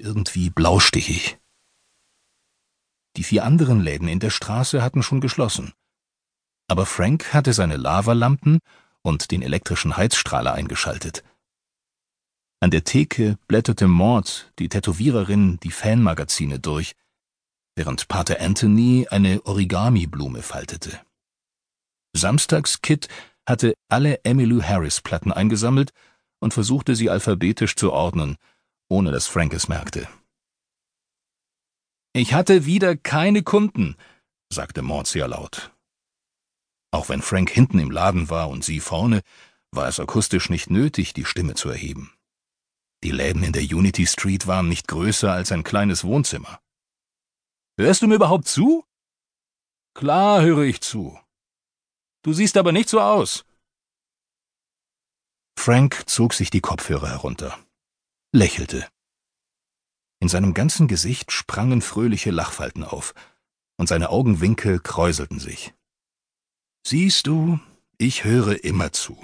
irgendwie blaustichig. Die vier anderen Läden in der Straße hatten schon geschlossen. Aber Frank hatte seine Lavalampen und den elektrischen Heizstrahler eingeschaltet. An der Theke blätterte Maud, die Tätowiererin, die Fanmagazine durch, während Pater Anthony eine Origami-Blume faltete. Samstags Kit hatte alle Emmylou Harris Platten eingesammelt und versuchte sie alphabetisch zu ordnen, ohne dass Frank es merkte. Ich hatte wieder keine Kunden, sagte sehr laut. Auch wenn Frank hinten im Laden war und sie vorne, war es akustisch nicht nötig, die Stimme zu erheben. Die Läden in der Unity Street waren nicht größer als ein kleines Wohnzimmer. Hörst du mir überhaupt zu? Klar höre ich zu. Du siehst aber nicht so aus. Frank zog sich die Kopfhörer herunter, lächelte. In seinem ganzen Gesicht sprangen fröhliche Lachfalten auf, und seine Augenwinkel kräuselten sich. Siehst du, ich höre immer zu.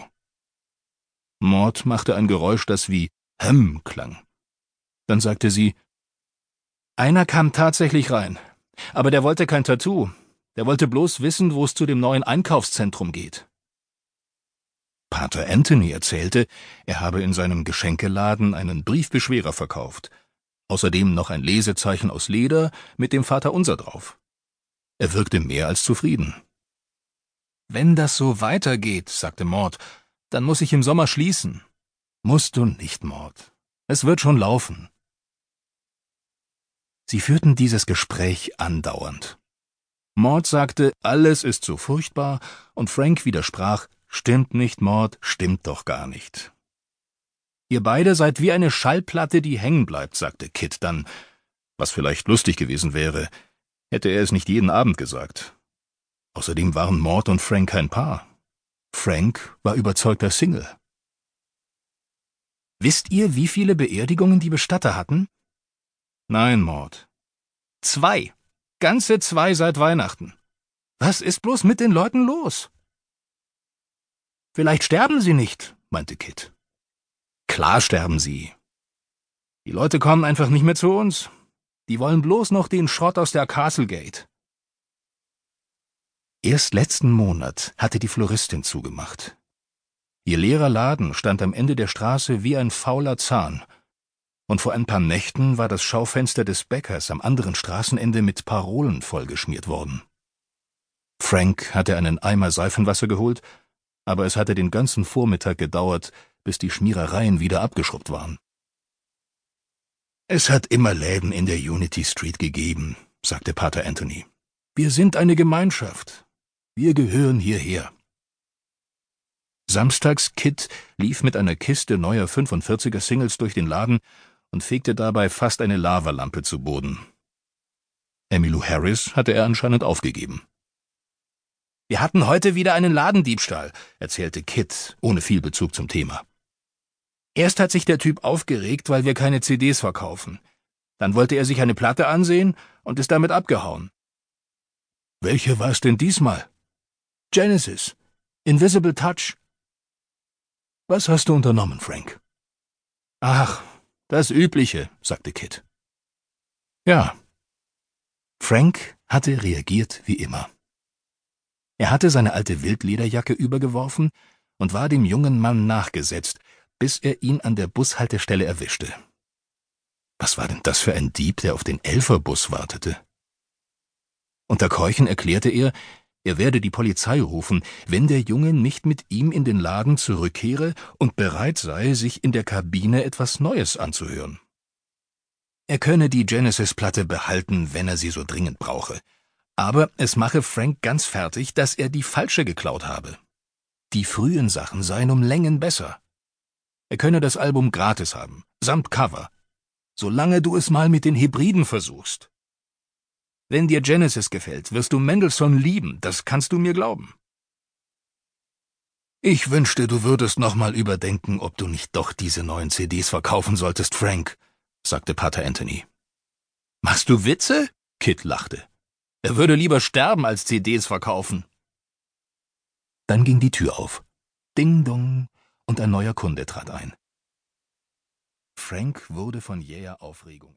Mord machte ein Geräusch, das wie Hem klang. Dann sagte sie, einer kam tatsächlich rein, aber der wollte kein Tattoo, der wollte bloß wissen, wo es zu dem neuen Einkaufszentrum geht. Pater Anthony erzählte, er habe in seinem Geschenkeladen einen Briefbeschwerer verkauft, außerdem noch ein Lesezeichen aus Leder mit dem Vaterunser drauf. Er wirkte mehr als zufrieden. Wenn das so weitergeht, sagte Mord, dann muss ich im Sommer schließen. Musst du nicht, Mord. Es wird schon laufen. Sie führten dieses Gespräch andauernd. Mord sagte, alles ist so furchtbar, und Frank widersprach, stimmt nicht, Mord, stimmt doch gar nicht. Ihr beide seid wie eine Schallplatte, die hängen bleibt, sagte Kit dann, was vielleicht lustig gewesen wäre, hätte er es nicht jeden Abend gesagt. Außerdem waren Mord und Frank kein Paar. Frank war überzeugter Single. Wisst ihr, wie viele Beerdigungen die Bestatter hatten? Nein, Mord. Zwei. Ganze zwei seit Weihnachten. Was ist bloß mit den Leuten los? Vielleicht sterben sie nicht, meinte Kit. Klar sterben sie. Die Leute kommen einfach nicht mehr zu uns. Die wollen bloß noch den Schrott aus der Castlegate. Erst letzten Monat hatte die Floristin zugemacht. Ihr leerer Laden stand am Ende der Straße wie ein fauler Zahn, und vor ein paar Nächten war das Schaufenster des Bäckers am anderen Straßenende mit Parolen vollgeschmiert worden. Frank hatte einen Eimer Seifenwasser geholt aber es hatte den ganzen Vormittag gedauert, bis die Schmierereien wieder abgeschrubbt waren. Es hat immer Läden in der Unity Street gegeben, sagte Pater Anthony. Wir sind eine Gemeinschaft. Wir gehören hierher. Samstags Kit lief mit einer Kiste neuer 45er Singles durch den Laden und fegte dabei fast eine Lavalampe zu Boden. Emmylou Harris hatte er anscheinend aufgegeben. Wir hatten heute wieder einen Ladendiebstahl, erzählte Kit, ohne viel Bezug zum Thema. Erst hat sich der Typ aufgeregt, weil wir keine CDs verkaufen. Dann wollte er sich eine Platte ansehen und ist damit abgehauen. Welche war es denn diesmal? Genesis. Invisible Touch. Was hast du unternommen, Frank? Ach, das Übliche, sagte Kit. Ja. Frank hatte reagiert wie immer. Er hatte seine alte Wildlederjacke übergeworfen und war dem jungen Mann nachgesetzt, bis er ihn an der Bushaltestelle erwischte. Was war denn das für ein Dieb, der auf den Elferbus wartete? Unter Keuchen erklärte er, er werde die Polizei rufen, wenn der Junge nicht mit ihm in den Laden zurückkehre und bereit sei, sich in der Kabine etwas Neues anzuhören. Er könne die Genesis-Platte behalten, wenn er sie so dringend brauche. Aber es mache Frank ganz fertig, dass er die falsche geklaut habe. Die frühen Sachen seien um Längen besser. Er könne das Album gratis haben, samt Cover, solange du es mal mit den Hybriden versuchst. Wenn dir Genesis gefällt, wirst du Mendelssohn lieben, das kannst du mir glauben. Ich wünschte, du würdest nochmal überdenken, ob du nicht doch diese neuen CDs verkaufen solltest, Frank, sagte Pater Anthony. Machst du Witze? Kit lachte. Er würde lieber sterben, als CDs verkaufen. Dann ging die Tür auf. Ding dong, und ein neuer Kunde trat ein. Frank wurde von jäher Aufregung